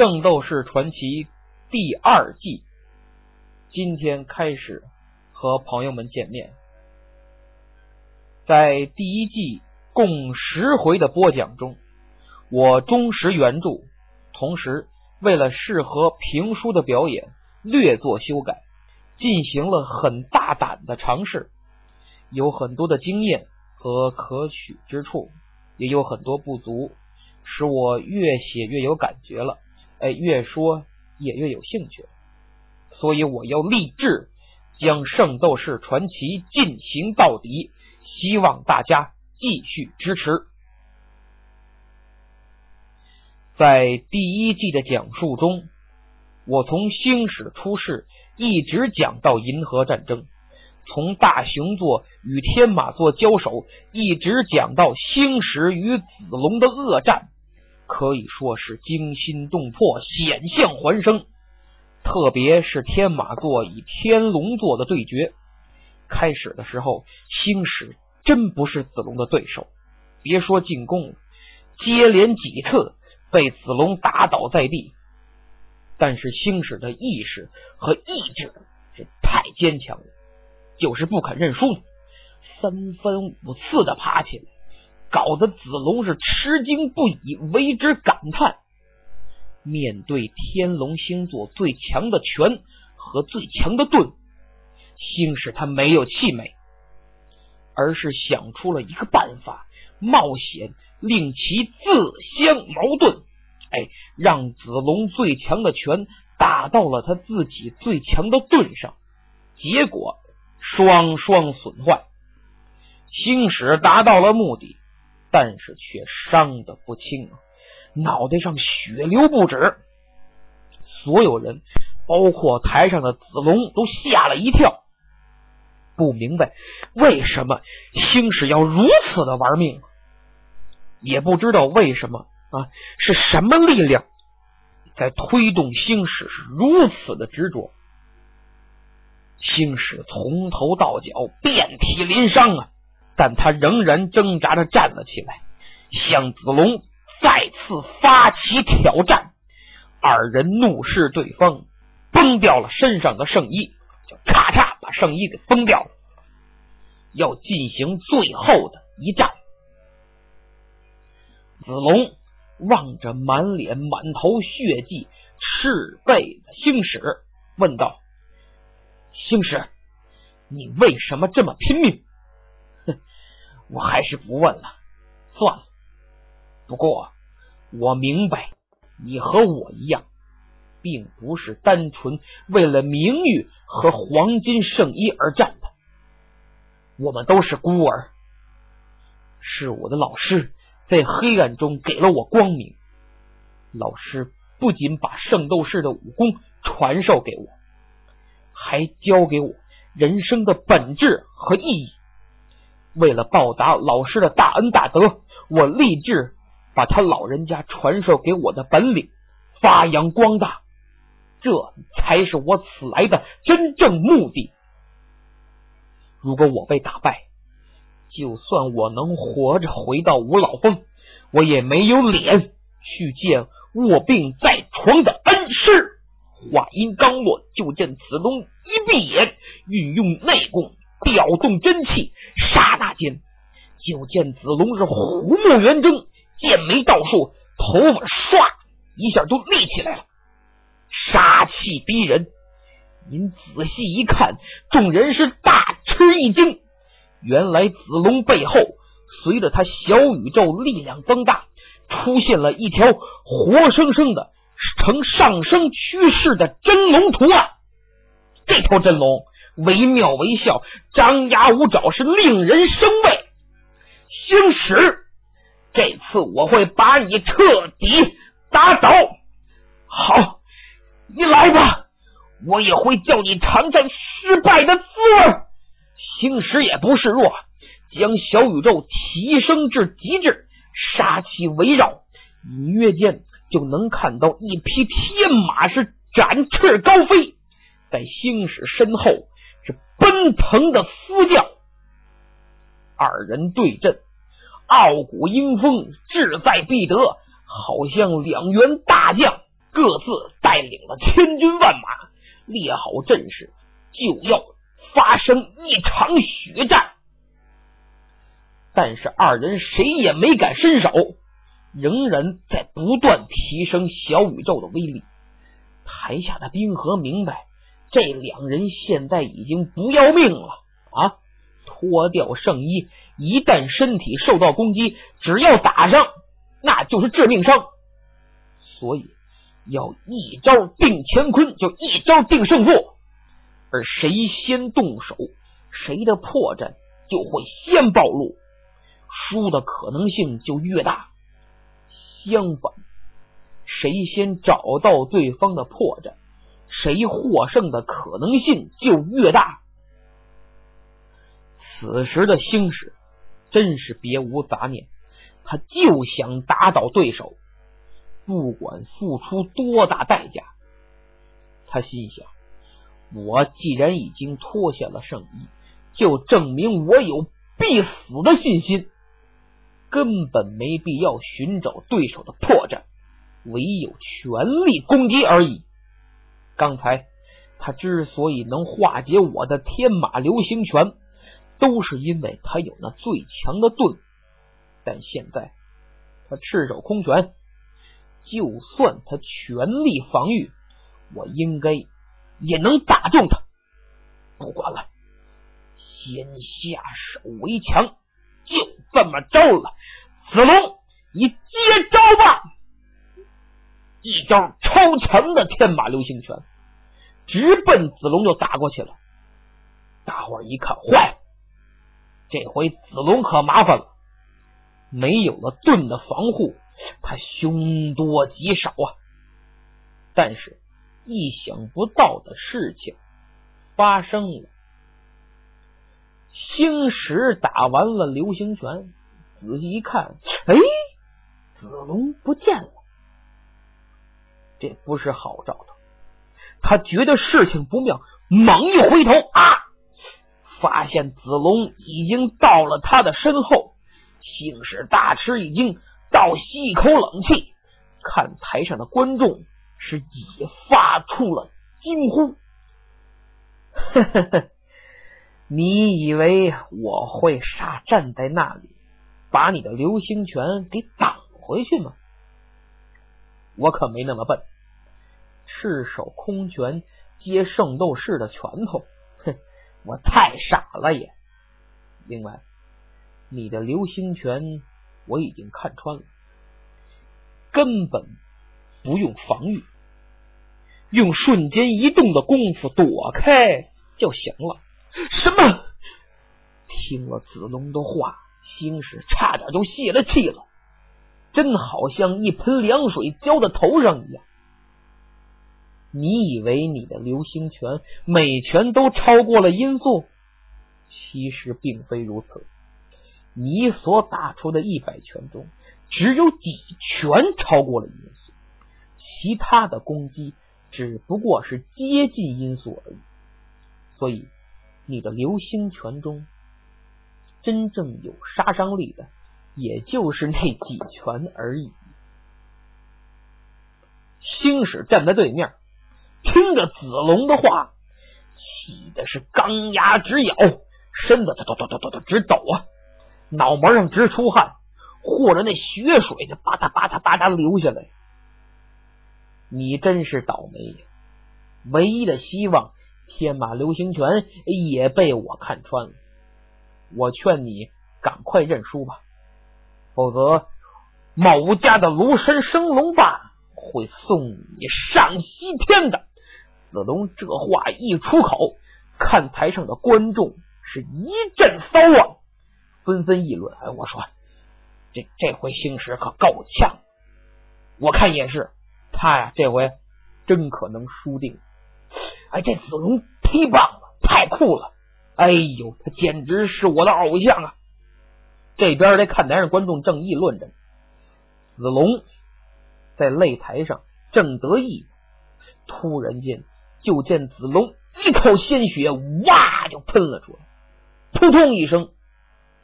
圣斗士传奇》第二季，今天开始和朋友们见面。在第一季共十回的播讲中，我忠实原著，同时为了适合评书的表演，略作修改，进行了很大胆的尝试，有很多的经验和可取之处，也有很多不足，使我越写越有感觉了，哎，越说也越有兴趣，所以我要立志将《圣斗士传奇》进行到底。希望大家继续支持。在第一季的讲述中，我从星矢出世一直讲到银河战争，从大熊座与天马座交手一直讲到星矢与子龙的恶战，可以说是惊心动魄、险象环生。特别是天马座与天龙座的对决。开始的时候，星矢真不是子龙的对手，别说进攻了，接连几次被子龙打倒在地。但是星矢的意识和意志是太坚强了，就是不肯认输，三番五次的爬起来，搞得子龙是吃惊不已，为之感叹。面对天龙星座最强的拳和最强的盾。星矢他没有气馁，而是想出了一个办法，冒险令其自相矛盾。哎，让子龙最强的拳打到了他自己最强的盾上，结果双双损坏。星矢达到了目的，但是却伤得不轻啊，脑袋上血流不止。所有人，包括台上的子龙，都吓了一跳。不明白为什么星矢要如此的玩命，也不知道为什么啊，是什么力量在推动星矢是如此的执着。星矢从头到脚遍体鳞伤啊，但他仍然挣扎着站了起来，向子龙再次发起挑战。二人怒视对方，崩掉了身上的圣衣。就咔嚓把圣衣给崩掉了，要进行最后的一战。子龙望着满脸满头血迹、赤背的星矢，问道：“星矢，你为什么这么拼命？”“，我还是不问了，算了。不过我明白，你和我一样。”并不是单纯为了名誉和黄金圣衣而战的，我们都是孤儿。是我的老师在黑暗中给了我光明。老师不仅把圣斗士的武功传授给我，还教给我人生的本质和意义。为了报答老师的大恩大德，我立志把他老人家传授给我的本领发扬光大。这才是我此来的真正目的。如果我被打败，就算我能活着回到五老峰，我也没有脸去见卧病在床的恩师。话音刚落，就见子龙一闭眼，运用内功调动真气，刹那间，就见子龙是虎目圆睁，剑眉倒竖，头发唰一下就立起来了。杀气逼人，您仔细一看，众人是大吃一惊。原来子龙背后，随着他小宇宙力量增大，出现了一条活生生的呈上升趋势的真龙图案。这条真龙惟妙惟肖，张牙舞爪，是令人生畏。星矢，这次我会把你彻底打倒。好。你来吧，我也会叫你尝尝失败的滋味。星矢也不示弱，将小宇宙提升至极致，杀气围绕，隐约间就能看到一匹天马是展翅高飞，在星矢身后是奔腾的嘶叫。二人对阵，傲骨英风，志在必得，好像两员大将。各自带领了千军万马，列好阵势，就要发生一场血战。但是二人谁也没敢伸手，仍然在不断提升小宇宙的威力。台下的冰河明白，这两人现在已经不要命了啊！脱掉圣衣，一旦身体受到攻击，只要打上，那就是致命伤。所以要一招定乾坤，就一招定胜负。而谁先动手，谁的破绽就会先暴露，输的可能性就越大。相反。谁先找到对方的破绽，谁获胜的可能性就越大。此时的星矢真是别无杂念，他就想打倒对手，不管付出多大代价。他心想：我既然已经脱下了圣衣，就证明我有必死的信心，根本没必要寻找对手的破绽。唯有全力攻击而已。刚才他之所以能化解我的天马流星拳，都是因为他有那最强的盾。但现在他赤手空拳，就算他全力防御，我应该也能打中他。不管了，先下手为强，就这么着了。子龙，你接招吧！一招超强的天马流星拳，直奔子龙就打过去了。大伙儿一看，坏！这回子龙可麻烦了，没有了盾的防护，他凶多吉少啊。但是意想不到的事情发生了，星矢打完了流星拳，仔细一看，哎，子龙不见了。这不是好兆头，他觉得事情不妙，猛一回头啊，发现子龙已经到了他的身后。星矢大吃一惊，倒吸一口冷气，看台上的观众是也发出了惊呼：“呵呵呵，你以为我会傻站在那里，把你的流星拳给挡回去吗？我可没那么笨。”赤手空拳接圣斗士的拳头，哼，我太傻了也。另外，你的流星拳我已经看穿了，根本不用防御，用瞬间移动的功夫躲开就行了。什么？听了子龙的话，星矢差点就泄了气了，真好像一盆凉水浇在头上一样。你以为你的流星拳每拳都超过了音速？其实并非如此。你所打出的一百拳中，只有几拳超过了音速，其他的攻击只不过是接近音速而已。所以，你的流星拳中真正有杀伤力的，也就是那几拳而已。星矢站在对面。听着子龙的话，气的是钢牙直咬，身子哆哆哆哆哆直抖啊，脑门上直出汗，或者那血水就吧嗒吧嗒吧嗒流下来。你真是倒霉呀！唯一的希望天马流星拳也被我看穿了。我劝你赶快认输吧，否则某家的庐山升龙霸会送你上西天的。子龙这话一出口，看台上的观众是一阵骚乱，纷纷议论：“哎，我说这这回星矢可够呛，我看也是，他呀这回真可能输定。哎，这子龙忒棒了，太酷了！哎呦，他简直是我的偶像啊！”这边在看台上观众正议论着，子龙在擂台上正得意，突然间。就见子龙一口鲜血哇就喷了出来，扑通一声，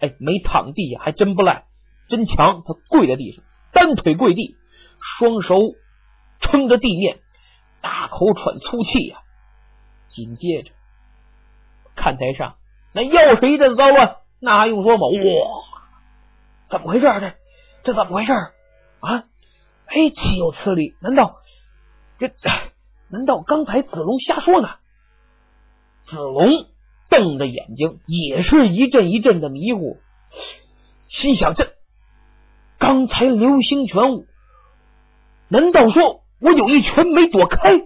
哎，没躺地下还真不赖，真强！他跪在地上，单腿跪地，双手撑着地面，大口喘粗气呀。紧接着，看台上那又是一阵骚乱，那还用说吗？哇，怎么回事？这这怎么回事啊？哎，岂有此理！难道这难道刚才子龙瞎说呢？子龙瞪着眼睛，也是一阵一阵的迷糊，心想：这刚才流星拳，难道说我有一拳没躲开？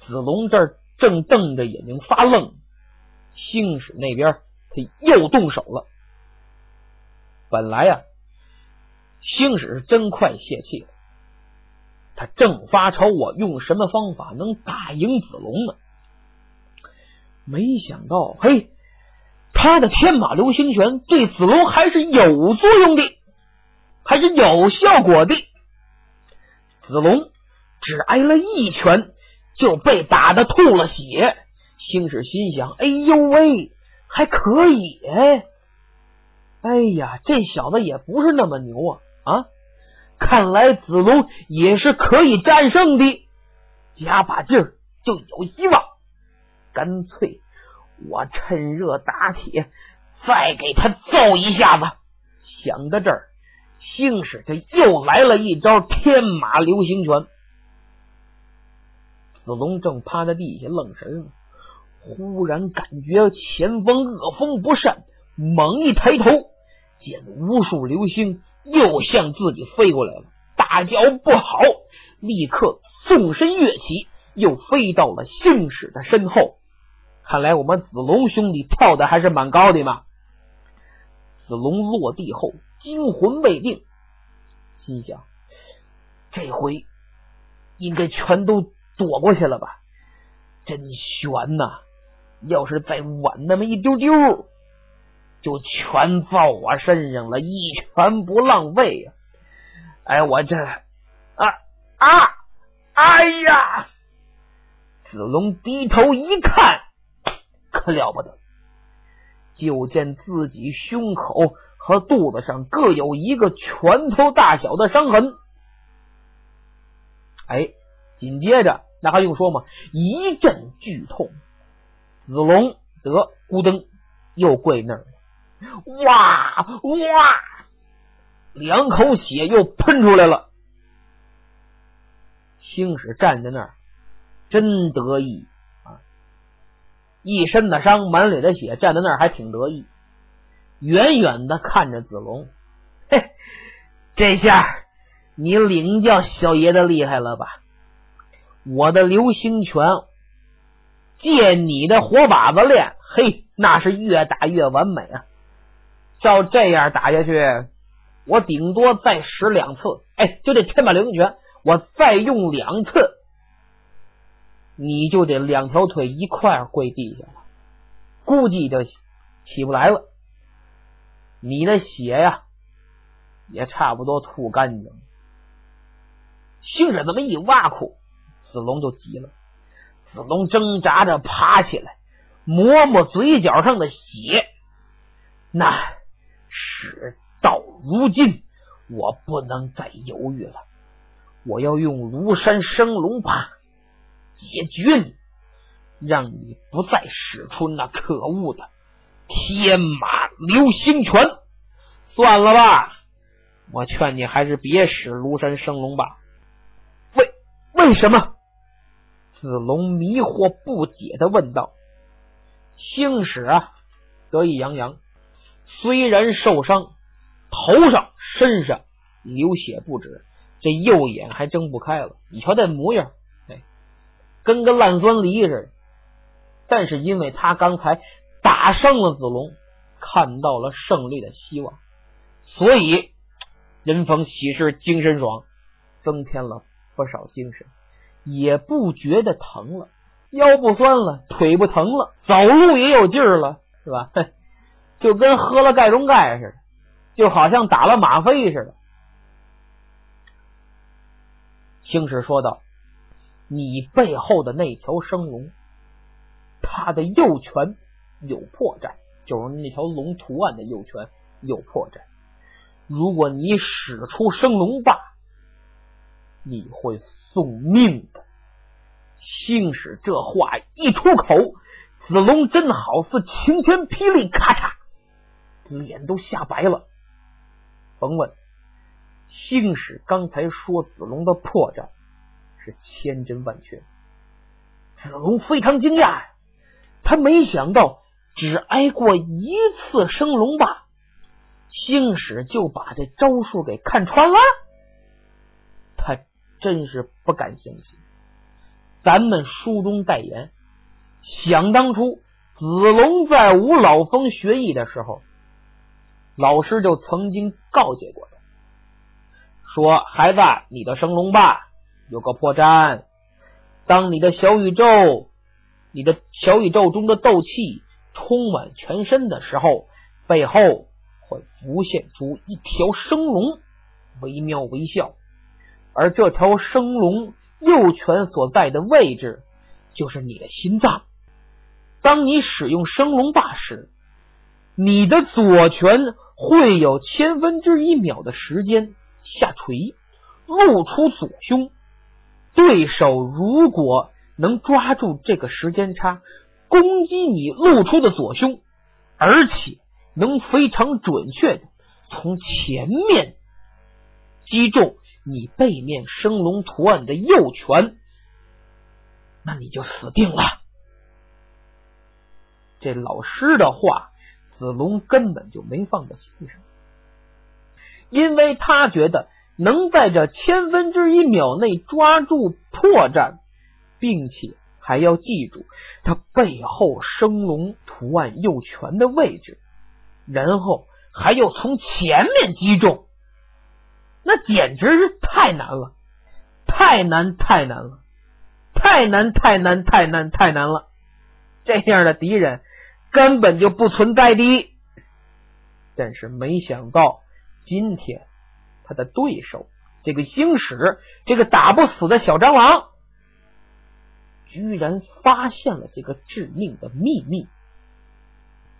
子龙这儿正瞪着眼睛发愣，星矢那边他又动手了。本来呀。星矢是真快泄气了，他正发愁我用什么方法能打赢子龙呢？没想到，嘿，他的天马流星拳对子龙还是有作用的，还是有效果的。子龙只挨了一拳就被打的吐了血。星矢心想：哎呦喂，还可以哎！哎呀，这小子也不是那么牛啊！啊，看来子龙也是可以战胜的，加把劲儿就有希望。干脆我趁热打铁，再给他揍一下子。想到这儿，星矢他又来了一招天马流星拳。子龙正趴在地下愣神呢，忽然感觉前方恶风不善，猛一抬头，见无数流星。又向自己飞过来了，大叫不好，立刻纵身跃起，又飞到了星矢的身后。看来我们子龙兄弟跳的还是蛮高的嘛。子龙落地后惊魂未定，心想：这回应该全都躲过去了吧？真悬呐！要是再晚那么一丢丢。就全到我身上了，一拳不浪费呀！哎，我这啊啊！哎呀！子龙低头一看，可了不得，就见自己胸口和肚子上各有一个拳头大小的伤痕。哎，紧接着那还用说吗？一阵剧痛，子龙得咕噔又跪那儿。哇哇！两口血又喷出来了。青史站在那儿，真得意啊！一身的伤，满脸的血，站在那儿还挺得意。远远的看着子龙，嘿，这下你领教小爷的厉害了吧？我的流星拳，借你的火把子练，嘿，那是越打越完美啊！照这样打下去，我顶多再使两次，哎，就这天马流星拳，我再用两次，你就得两条腿一块跪地下了，估计就起不来了。你的血呀，也差不多吐干净了。星矢这么一挖苦，子龙就急了。子龙挣扎着爬起来，抹抹嘴角上的血，那。事到如今，我不能再犹豫了。我要用庐山升龙霸解决你，让你不再使出那可恶的天马流星拳。算了吧，我劝你还是别使庐山升龙吧。为为什么？子龙迷惑不解的问道。星矢啊，得意洋洋。虽然受伤，头上、身上流血不止，这右眼还睁不开了。你瞧这模样，哎，跟个烂酸梨似的。但是因为他刚才打胜了子龙，看到了胜利的希望，所以人逢喜事精神爽，增添了不少精神，也不觉得疼了，腰不酸了，腿不疼了，走路也有劲儿了，是吧？就跟喝了钙中钙似的，就好像打了吗啡似的。星矢说道：“你背后的那条生龙，他的右拳有破绽，就是那条龙图案的右拳有破绽。如果你使出生龙霸，你会送命的。星矢这话一出口，子龙真好似晴天霹雳，咔嚓，脸都吓白了。甭问，星矢刚才说子龙的破绽是千真万确。子龙非常惊讶，他没想到只挨过一次升龙霸，星矢就把这招数给看穿了。他真是不敢相信。咱们书中代言，想当初子龙在五老峰学艺的时候，老师就曾经告诫过他，说：“孩子，你的升龙霸有个破绽，当你的小宇宙，你的小宇宙中的斗气充满全身的时候，背后会浮现出一条生龙，惟妙惟肖，而这条生龙。”右拳所在的位置就是你的心脏。当你使用升龙霸时，你的左拳会有千分之一秒的时间下垂，露出左胸。对手如果能抓住这个时间差，攻击你露出的左胸，而且能非常准确的从前面击中。你背面升龙图案的右拳，那你就死定了。这老师的话，子龙根本就没放在心上，因为他觉得能在这千分之一秒内抓住破绽，并且还要记住他背后升龙图案右拳的位置，然后还要从前面击中。那简直是太难了，太难，太难了，太难，太难，太难，太难了！这样的敌人根本就不存在的。但是没想到，今天他的对手这个星矢，这个打不死的小蟑螂，居然发现了这个致命的秘密。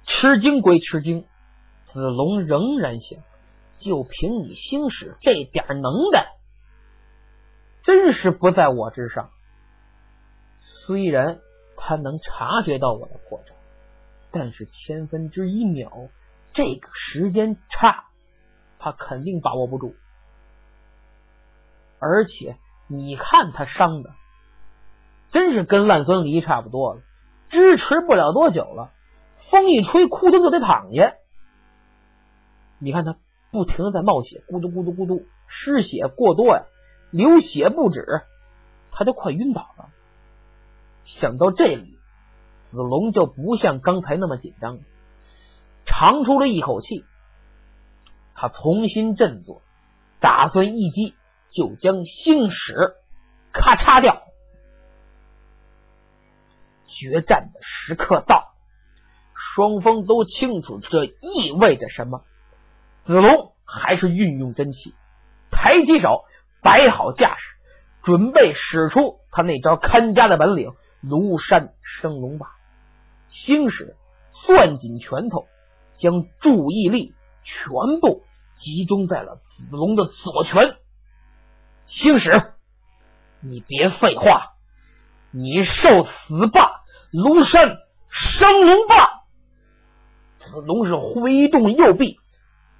吃惊归吃惊，子龙仍然想。就凭你星矢这点能耐，真是不在我之上。虽然他能察觉到我的破绽，但是千分之一秒这个时间差，他肯定把握不住。而且你看他伤的，真是跟烂酸梨差不多了，支持不了多久了，风一吹，裤裆就得躺下。你看他。不停的在冒血，咕嘟咕嘟咕嘟，失血过多呀，流血不止，他都快晕倒了。想到这里，子龙就不像刚才那么紧张，长出了一口气，他重新振作，打算一击就将星矢咔嚓掉。决战的时刻到，双方都清楚这意味着什么。子龙还是运用真气，抬起手，摆好架势，准备使出他那招看家的本领——庐山升龙霸。星矢攥紧拳头，将注意力全部集中在了子龙的左拳。星矢，你别废话，你受死吧！庐山升龙霸。子龙是挥动右臂。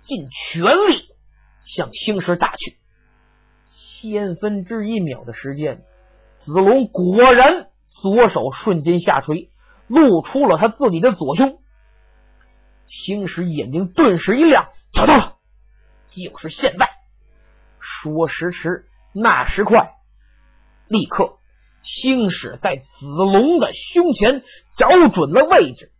尽全力向星矢打去，千分之一秒的时间，子龙果然左手瞬间下垂，露出了他自己的左胸。星矢眼睛顿时一亮，找到了，就是现在！说时迟，那时快，立刻，星矢在子龙的胸前找准了位置，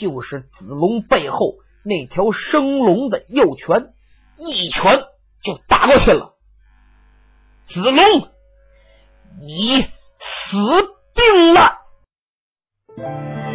就是子龙背后。那条生龙的右拳，一拳就打过去了。子龙，你死定了！Thank you.